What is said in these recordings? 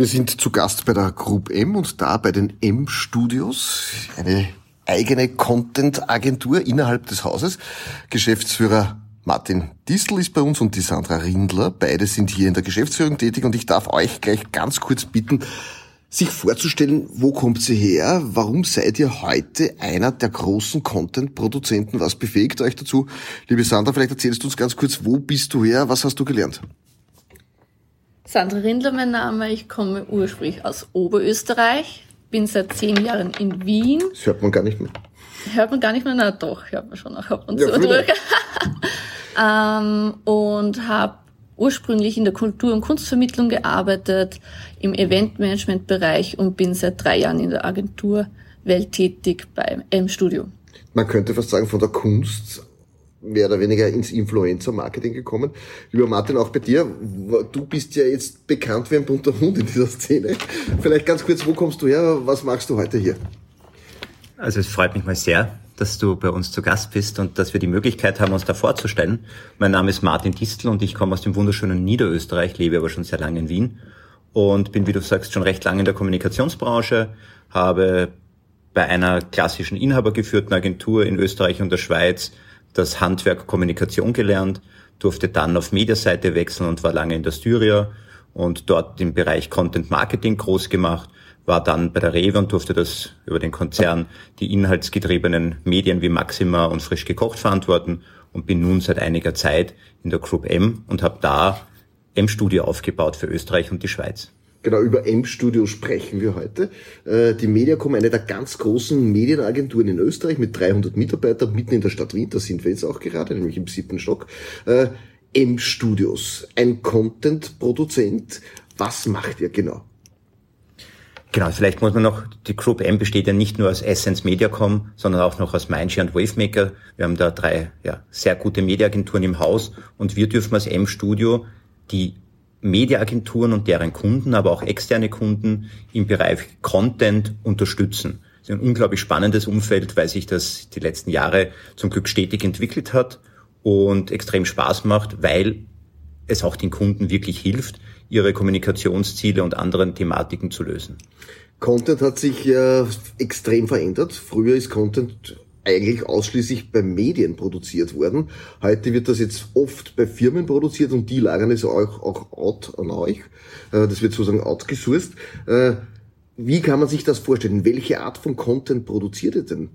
Wir sind zu Gast bei der Group M und da bei den M Studios, eine eigene Content-Agentur innerhalb des Hauses. Geschäftsführer Martin Distel ist bei uns und die Sandra Rindler. Beide sind hier in der Geschäftsführung tätig und ich darf euch gleich ganz kurz bitten, sich vorzustellen, wo kommt sie her? Warum seid ihr heute einer der großen Content-Produzenten? Was befähigt euch dazu? Liebe Sandra, vielleicht erzählst du uns ganz kurz, wo bist du her? Was hast du gelernt? Sandra Rindler mein Name, ich komme ursprünglich aus Oberösterreich, bin seit zehn Jahren in Wien. Das hört man gar nicht mehr. Hört man gar nicht mehr? Na doch, hört man schon auch ab und ja, zu durch. ähm, und habe ursprünglich in der Kultur- und Kunstvermittlung gearbeitet, im Eventmanagement-Bereich und bin seit drei Jahren in der Agenturwelt tätig beim M-Studio. Man könnte fast sagen, von der Kunst mehr oder weniger ins Influencer-Marketing gekommen. Lieber Martin, auch bei dir, du bist ja jetzt bekannt wie ein bunter Hund in dieser Szene. Vielleicht ganz kurz, wo kommst du her? Was machst du heute hier? Also es freut mich mal sehr, dass du bei uns zu Gast bist und dass wir die Möglichkeit haben, uns da vorzustellen. Mein Name ist Martin Distel und ich komme aus dem wunderschönen Niederösterreich, lebe aber schon sehr lange in Wien und bin, wie du sagst, schon recht lange in der Kommunikationsbranche, habe bei einer klassischen inhabergeführten Agentur in Österreich und der Schweiz das Handwerk Kommunikation gelernt, durfte dann auf Mediaseite wechseln und war lange in der Styria und dort im Bereich Content Marketing groß gemacht, war dann bei der Rewe und durfte das über den Konzern die inhaltsgetriebenen Medien wie Maxima und Frisch gekocht verantworten und bin nun seit einiger Zeit in der Group M und habe da M-Studio aufgebaut für Österreich und die Schweiz. Genau, über M-Studio sprechen wir heute. Äh, die Mediacom, eine der ganz großen Medienagenturen in Österreich mit 300 Mitarbeitern, mitten in der Stadt Wien, da sind wir jetzt auch gerade, nämlich im siebten Stock. Äh, M-Studios, ein Content-Produzent. Was macht ihr genau? Genau, vielleicht muss man noch, die Group M besteht ja nicht nur aus Essence Mediacom, sondern auch noch aus Mindshare und Wavemaker. Wir haben da drei ja, sehr gute Mediaagenturen im Haus und wir dürfen als M-Studio die Mediaagenturen und deren Kunden, aber auch externe Kunden im Bereich Content unterstützen. Das ist ein unglaublich spannendes Umfeld, weil sich das die letzten Jahre zum Glück stetig entwickelt hat und extrem Spaß macht, weil es auch den Kunden wirklich hilft, ihre Kommunikationsziele und anderen Thematiken zu lösen. Content hat sich ja extrem verändert. Früher ist Content eigentlich ausschließlich bei Medien produziert worden. Heute wird das jetzt oft bei Firmen produziert und die lagern es auch, auch out an euch. Äh, das wird sozusagen outgesourced. Äh, wie kann man sich das vorstellen? Welche Art von Content produziert ihr denn?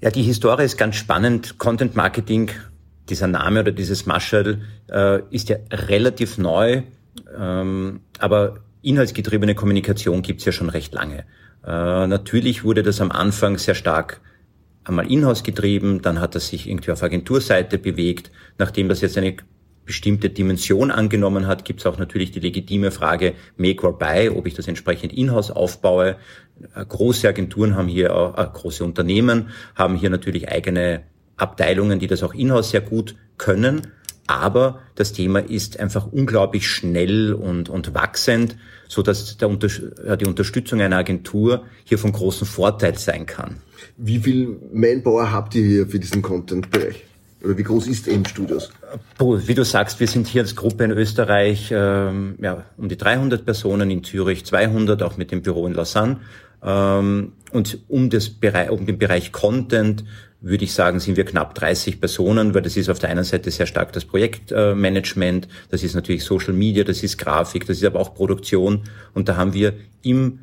Ja, die Historie ist ganz spannend. Content Marketing, dieser Name oder dieses Maschel, äh, ist ja relativ neu, ähm, aber inhaltsgetriebene Kommunikation gibt's ja schon recht lange. Äh, natürlich wurde das am Anfang sehr stark einmal in-house getrieben, dann hat das sich irgendwie auf Agenturseite bewegt. Nachdem das jetzt eine bestimmte Dimension angenommen hat, gibt es auch natürlich die legitime Frage Make or Buy, ob ich das entsprechend in-house aufbaue. Äh, große Agenturen haben hier, auch, äh, große Unternehmen haben hier natürlich eigene Abteilungen, die das auch in-house sehr gut können. Aber das Thema ist einfach unglaublich schnell und, und wachsend, so dass der, die Unterstützung einer Agentur hier von großem Vorteil sein kann. Wie viel Manpower habt ihr hier für diesen Content-Bereich? Oder wie groß ist M-Studios? Wie du sagst, wir sind hier als Gruppe in Österreich ähm, ja, um die 300 Personen, in Zürich 200, auch mit dem Büro in Lausanne. Ähm, und um, das Bereich, um den Bereich Content würde ich sagen, sind wir knapp 30 Personen, weil das ist auf der einen Seite sehr stark das Projektmanagement, das ist natürlich Social Media, das ist Grafik, das ist aber auch Produktion. Und da haben wir im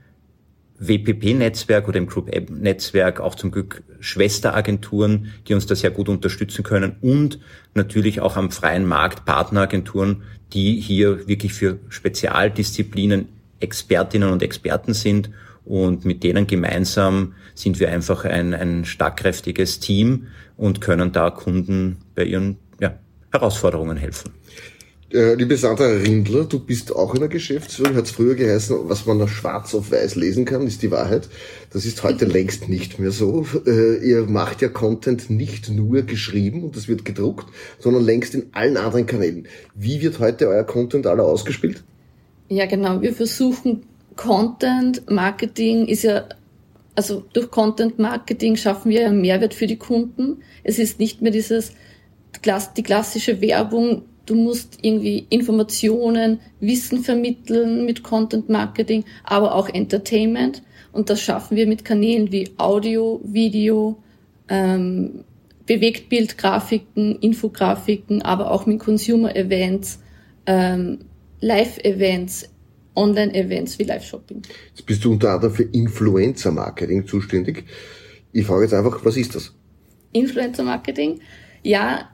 WPP-Netzwerk oder im Group App-Netzwerk auch zum Glück Schwesteragenturen, die uns da sehr gut unterstützen können und natürlich auch am freien Markt Partneragenturen, die hier wirklich für Spezialdisziplinen Expertinnen und Experten sind und mit denen gemeinsam sind wir einfach ein, ein starkkräftiges Team und können da Kunden bei ihren ja, Herausforderungen helfen. Äh, liebe Sandra Rindler, du bist auch in der Geschäftsführung, hat es früher geheißen, was man da schwarz auf weiß lesen kann, ist die Wahrheit. Das ist heute längst nicht mehr so. Äh, ihr macht ja Content nicht nur geschrieben und das wird gedruckt, sondern längst in allen anderen Kanälen. Wie wird heute euer Content aller ausgespielt? Ja, genau. Wir versuchen Content Marketing ist ja, also durch Content Marketing schaffen wir einen Mehrwert für die Kunden. Es ist nicht mehr dieses, die klassische Werbung, du musst irgendwie Informationen, Wissen vermitteln mit Content Marketing, aber auch Entertainment. Und das schaffen wir mit Kanälen wie Audio, Video, ähm, Bewegtbild, Grafiken, Infografiken, aber auch mit Consumer Events, ähm, Live-Events, Online-Events wie Live-Shopping. Jetzt bist du unter anderem für Influencer-Marketing zuständig. Ich frage jetzt einfach, was ist das? Influencer-Marketing? Ja,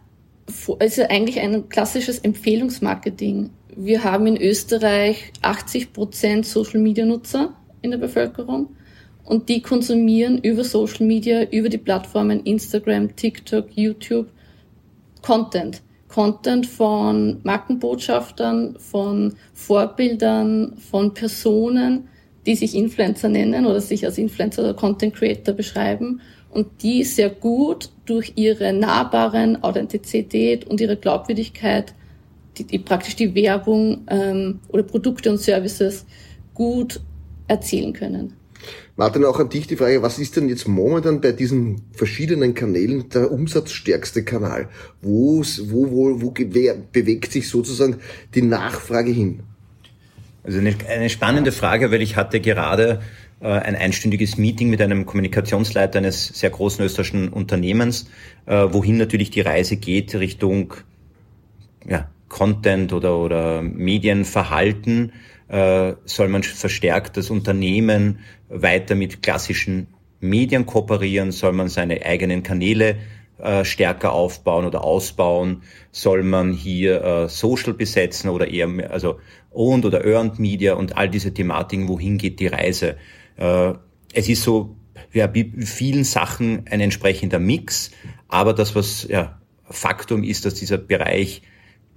also eigentlich ein klassisches Empfehlungsmarketing. Wir haben in Österreich 80 Prozent Social-Media-Nutzer in der Bevölkerung und die konsumieren über Social Media, über die Plattformen Instagram, TikTok, YouTube Content. Content von Markenbotschaftern, von Vorbildern, von Personen, die sich Influencer nennen oder sich als Influencer oder Content Creator beschreiben und die sehr gut durch ihre nahbaren Authentizität und ihre Glaubwürdigkeit die, die praktisch die Werbung ähm, oder Produkte und Services gut erzielen können. Martin, auch an dich die Frage, was ist denn jetzt momentan bei diesen verschiedenen Kanälen der umsatzstärkste Kanal? Wo, wo, wo, wo bewegt sich sozusagen die Nachfrage hin? Also eine, eine spannende Frage, weil ich hatte gerade äh, ein einstündiges Meeting mit einem Kommunikationsleiter eines sehr großen österreichischen Unternehmens, äh, wohin natürlich die Reise geht Richtung ja, Content oder, oder Medienverhalten äh, soll man verstärkt das Unternehmen weiter mit klassischen Medien kooperieren? Soll man seine eigenen Kanäle äh, stärker aufbauen oder ausbauen? Soll man hier äh, Social besetzen oder eher also Owned oder Earned Media und all diese Thematiken? Wohin geht die Reise? Äh, es ist so ja, wie vielen Sachen ein entsprechender Mix, aber das was ja Faktum ist, dass dieser Bereich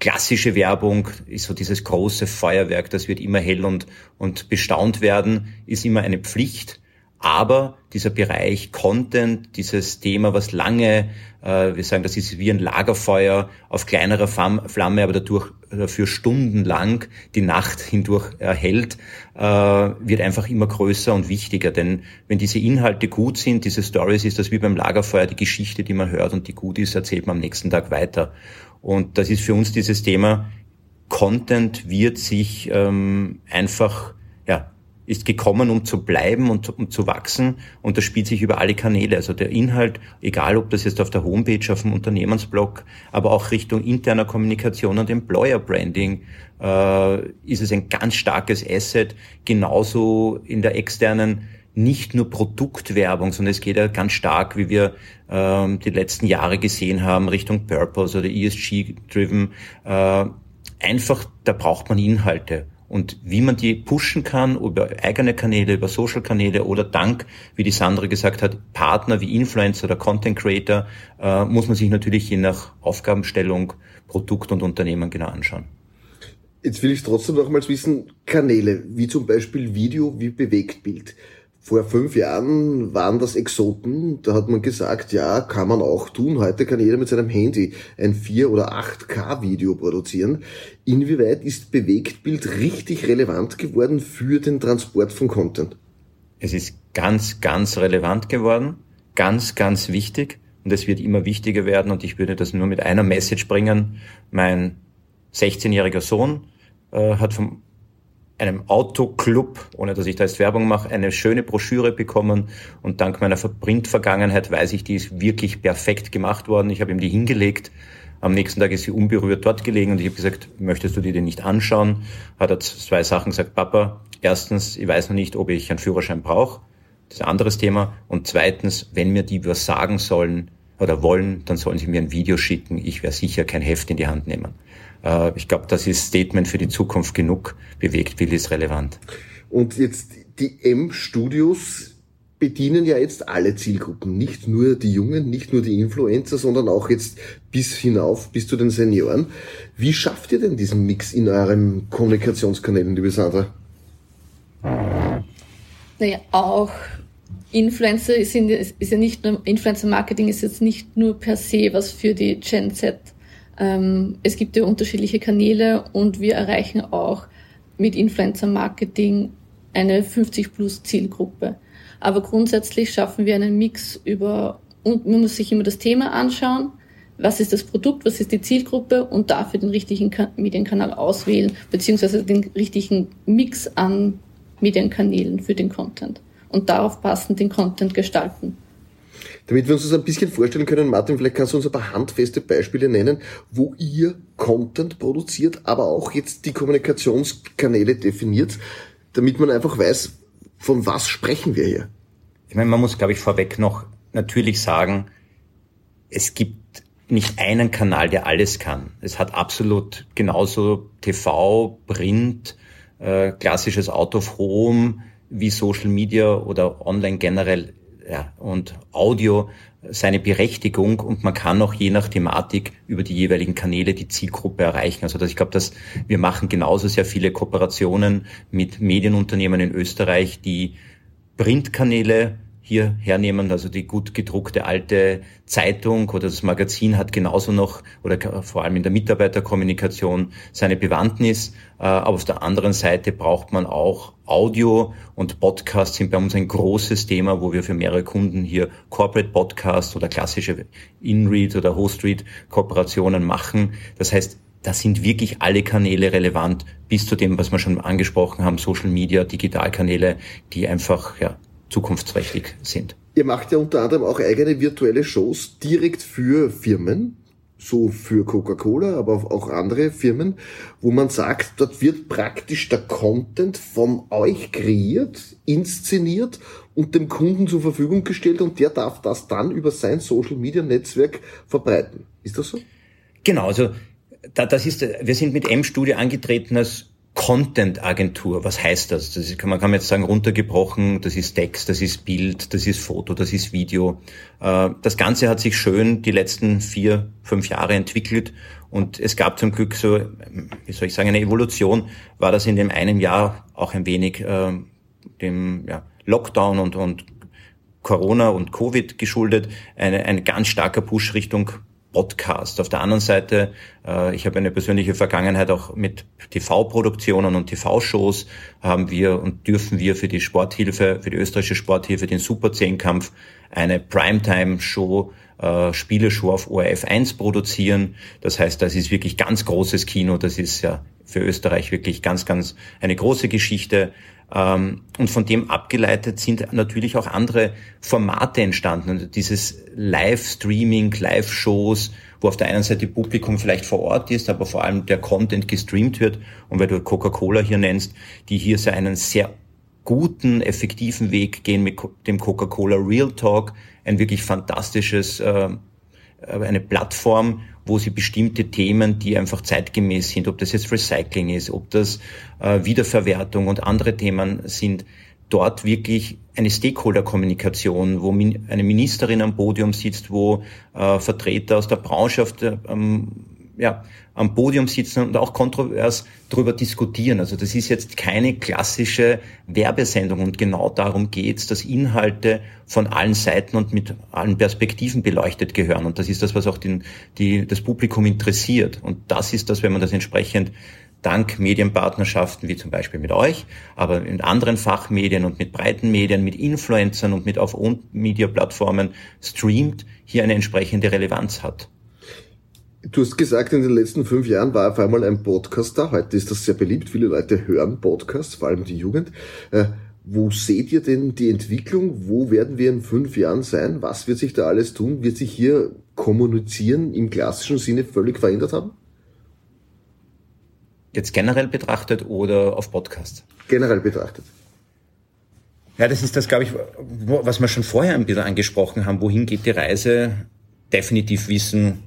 klassische Werbung ist so dieses große Feuerwerk, das wird immer hell und, und bestaunt werden, ist immer eine Pflicht. Aber dieser Bereich Content, dieses Thema, was lange, äh, wir sagen, das ist wie ein Lagerfeuer auf kleinerer Flamme, aber dadurch dafür stundenlang die Nacht hindurch erhält, äh, wird einfach immer größer und wichtiger. Denn wenn diese Inhalte gut sind, diese Stories, ist das wie beim Lagerfeuer die Geschichte, die man hört und die gut ist, erzählt man am nächsten Tag weiter. Und das ist für uns dieses Thema, Content wird sich ähm, einfach, ja, ist gekommen, um zu bleiben und um zu wachsen und das spielt sich über alle Kanäle. Also der Inhalt, egal ob das jetzt auf der Homepage, auf dem Unternehmensblog, aber auch Richtung interner Kommunikation und Employer Branding, äh, ist es ein ganz starkes Asset. Genauso in der externen nicht nur Produktwerbung, sondern es geht ja ganz stark, wie wir ähm, die letzten Jahre gesehen haben, Richtung Purpose oder ESG-driven. Äh, einfach, da braucht man Inhalte. Und wie man die pushen kann über eigene Kanäle, über Social-Kanäle oder dank, wie die Sandra gesagt hat, Partner wie Influencer oder Content Creator, äh, muss man sich natürlich je nach Aufgabenstellung, Produkt und Unternehmen genau anschauen. Jetzt will ich trotzdem nochmals wissen, Kanäle, wie zum Beispiel Video, wie Bewegtbild. Vor fünf Jahren waren das Exoten. Da hat man gesagt, ja, kann man auch tun. Heute kann jeder mit seinem Handy ein 4 oder 8K Video produzieren. Inwieweit ist Bewegtbild richtig relevant geworden für den Transport von Content? Es ist ganz, ganz relevant geworden. Ganz, ganz wichtig. Und es wird immer wichtiger werden. Und ich würde das nur mit einer Message bringen. Mein 16-jähriger Sohn äh, hat vom einem Autoclub, ohne dass ich da jetzt Werbung mache, eine schöne Broschüre bekommen und dank meiner Print-Vergangenheit weiß ich, die ist wirklich perfekt gemacht worden. Ich habe ihm die hingelegt. Am nächsten Tag ist sie unberührt dort gelegen und ich habe gesagt, möchtest du dir den nicht anschauen? Hat er zwei Sachen gesagt, Papa, erstens, ich weiß noch nicht, ob ich einen Führerschein brauche. Das ist ein anderes Thema. Und zweitens, wenn mir die was sagen sollen oder wollen, dann sollen sie mir ein Video schicken. Ich werde sicher kein Heft in die Hand nehmen. Äh, ich glaube, das ist Statement für die Zukunft genug. Bewegtbild ist relevant. Und jetzt die M-Studios bedienen ja jetzt alle Zielgruppen, nicht nur die Jungen, nicht nur die Influencer, sondern auch jetzt bis hinauf, bis zu den Senioren. Wie schafft ihr denn diesen Mix in euren Kommunikationskanälen, liebe Sandra? Naja, auch Influencer sind, ist ja nicht nur, Influencer-Marketing ist jetzt nicht nur per se was für die Gen Z ähm, es gibt ja unterschiedliche Kanäle und wir erreichen auch mit Influencer-Marketing eine 50-plus-Zielgruppe. Aber grundsätzlich schaffen wir einen Mix über, und man muss sich immer das Thema anschauen. was ist das Produkt, was ist die Zielgruppe und dafür den richtigen Medienkanal auswählen, beziehungsweise den richtigen Mix an Medienkanälen für den Content und darauf passend den Content gestalten. Damit wir uns das ein bisschen vorstellen können, Martin, vielleicht kannst du uns ein paar handfeste Beispiele nennen, wo ihr Content produziert, aber auch jetzt die Kommunikationskanäle definiert, damit man einfach weiß, von was sprechen wir hier. Ich meine, man muss, glaube ich, vorweg noch natürlich sagen, es gibt nicht einen Kanal, der alles kann. Es hat absolut genauso TV, Print, äh, klassisches Out of Home wie Social Media oder online generell ja, und Audio seine Berechtigung und man kann auch je nach Thematik über die jeweiligen Kanäle die Zielgruppe erreichen. Also dass ich glaube, dass wir machen genauso sehr viele Kooperationen mit Medienunternehmen in Österreich, die Printkanäle hier hernehmen. Also die gut gedruckte alte Zeitung oder das Magazin hat genauso noch oder vor allem in der Mitarbeiterkommunikation seine Bewandtnis. Äh, aber auf der anderen Seite braucht man auch Audio und Podcasts sind bei uns ein großes Thema, wo wir für mehrere Kunden hier Corporate Podcasts oder klassische InRead oder HostRead Kooperationen machen. Das heißt, da sind wirklich alle Kanäle relevant, bis zu dem, was wir schon angesprochen haben, Social Media, Digitalkanäle, die einfach ja, zukunftsträchtig sind. Ihr macht ja unter anderem auch eigene virtuelle Shows direkt für Firmen, so für Coca-Cola, aber auch andere Firmen, wo man sagt, dort wird praktisch der Content von euch kreiert, inszeniert und dem Kunden zur Verfügung gestellt und der darf das dann über sein Social Media Netzwerk verbreiten. Ist das so? Genau, also das ist, wir sind mit M-Studio angetreten als Content-Agentur, was heißt das? das ist, man kann jetzt sagen, runtergebrochen, das ist Text, das ist Bild, das ist Foto, das ist Video. Äh, das Ganze hat sich schön die letzten vier, fünf Jahre entwickelt und es gab zum Glück so, wie soll ich sagen, eine Evolution, war das in dem einen Jahr auch ein wenig äh, dem Lockdown und, und Corona und Covid geschuldet, eine, ein ganz starker Push Richtung Podcast. Auf der anderen Seite, äh, ich habe eine persönliche Vergangenheit auch mit TV-Produktionen und TV-Shows, haben wir und dürfen wir für die Sporthilfe, für die österreichische Sporthilfe, den Super 10 Kampf, eine Primetime-Show, äh, Spieleshow auf ORF 1 produzieren. Das heißt, das ist wirklich ganz großes Kino. Das ist ja für Österreich wirklich ganz, ganz eine große Geschichte. Ähm, und von dem abgeleitet sind natürlich auch andere Formate entstanden. Also dieses Live-Streaming, Live-Shows, wo auf der einen Seite Publikum vielleicht vor Ort ist, aber vor allem der Content gestreamt wird. Und weil du Coca-Cola hier nennst, die hier so einen sehr guten, effektiven Weg gehen mit dem Coca-Cola Real Talk, ein wirklich fantastisches, äh, eine Plattform, wo sie bestimmte Themen, die einfach zeitgemäß sind, ob das jetzt Recycling ist, ob das äh, Wiederverwertung und andere Themen sind, dort wirklich eine Stakeholder-Kommunikation, wo min eine Ministerin am Podium sitzt, wo äh, Vertreter aus der Branche auf der, ähm, ja, am Podium sitzen und auch kontrovers darüber diskutieren. Also das ist jetzt keine klassische Werbesendung und genau darum geht's, dass Inhalte von allen Seiten und mit allen Perspektiven beleuchtet gehören. Und das ist das, was auch den, die, das Publikum interessiert. Und das ist das, wenn man das entsprechend dank Medienpartnerschaften wie zum Beispiel mit euch, aber in anderen Fachmedien und mit breiten Medien, mit Influencern und mit Auf-Media-Plattformen streamt, hier eine entsprechende Relevanz hat. Du hast gesagt, in den letzten fünf Jahren war auf einmal ein Podcast da. Heute ist das sehr beliebt. Viele Leute hören Podcasts, vor allem die Jugend. Äh, wo seht ihr denn die Entwicklung? Wo werden wir in fünf Jahren sein? Was wird sich da alles tun? Wird sich hier kommunizieren im klassischen Sinne völlig verändert haben? Jetzt generell betrachtet oder auf Podcast? Generell betrachtet. Ja, das ist das, glaube ich, was wir schon vorher ein bisschen angesprochen haben. Wohin geht die Reise? Definitiv wissen,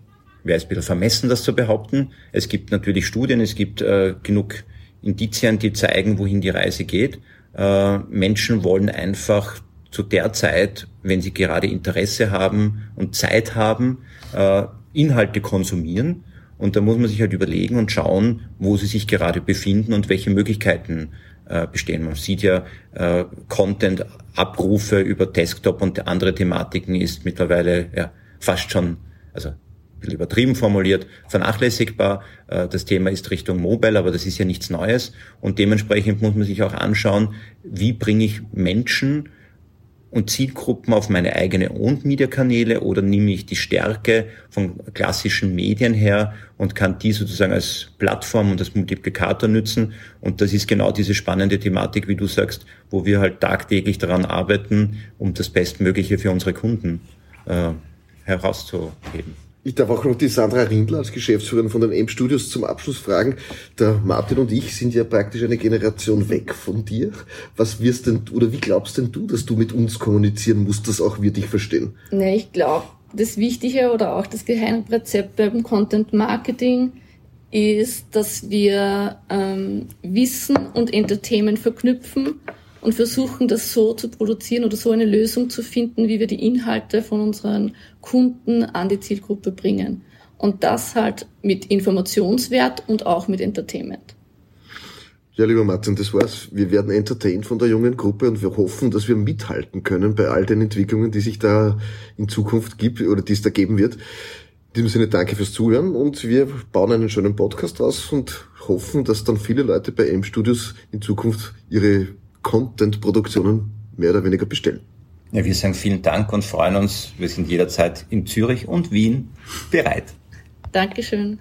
wäre es ein bisschen vermessen, das zu behaupten. Es gibt natürlich Studien, es gibt äh, genug Indizien, die zeigen, wohin die Reise geht. Äh, Menschen wollen einfach zu der Zeit, wenn sie gerade Interesse haben und Zeit haben, äh, Inhalte konsumieren. Und da muss man sich halt überlegen und schauen, wo sie sich gerade befinden und welche Möglichkeiten äh, bestehen. Man sieht ja, äh, Content-Abrufe über Desktop und andere Thematiken ist mittlerweile ja, fast schon, also übertrieben formuliert, vernachlässigbar. Äh, das Thema ist Richtung Mobile, aber das ist ja nichts Neues. Und dementsprechend muss man sich auch anschauen, wie bringe ich Menschen und Zielgruppen auf meine eigene Owned-Media-Kanäle oder nehme ich die Stärke von klassischen Medien her und kann die sozusagen als Plattform und als Multiplikator nützen. Und das ist genau diese spannende Thematik, wie du sagst, wo wir halt tagtäglich daran arbeiten, um das Bestmögliche für unsere Kunden äh, herauszuheben. Ich darf auch noch die Sandra Rindler als Geschäftsführerin von den M-Studios zum Abschluss fragen. Der Martin und ich sind ja praktisch eine Generation weg von dir. Was wirst denn, oder wie glaubst denn du, dass du mit uns kommunizieren musst, dass auch wir dich verstehen? Ne, ich glaube, das Wichtige oder auch das Geheimrezept beim Content Marketing ist, dass wir ähm, Wissen und Entertainment verknüpfen und versuchen, das so zu produzieren oder so eine Lösung zu finden, wie wir die Inhalte von unseren Kunden an die Zielgruppe bringen. Und das halt mit Informationswert und auch mit Entertainment. Ja, lieber Martin, das war's. Wir werden entertained von der jungen Gruppe und wir hoffen, dass wir mithalten können bei all den Entwicklungen, die sich da in Zukunft gibt oder die es da geben wird. In diesem Sinne danke fürs Zuhören und wir bauen einen schönen Podcast aus und hoffen, dass dann viele Leute bei M-Studios in Zukunft ihre Content-Produktionen mehr oder weniger bestellen. Ja, wir sagen vielen Dank und freuen uns. Wir sind jederzeit in Zürich und Wien bereit. Dankeschön.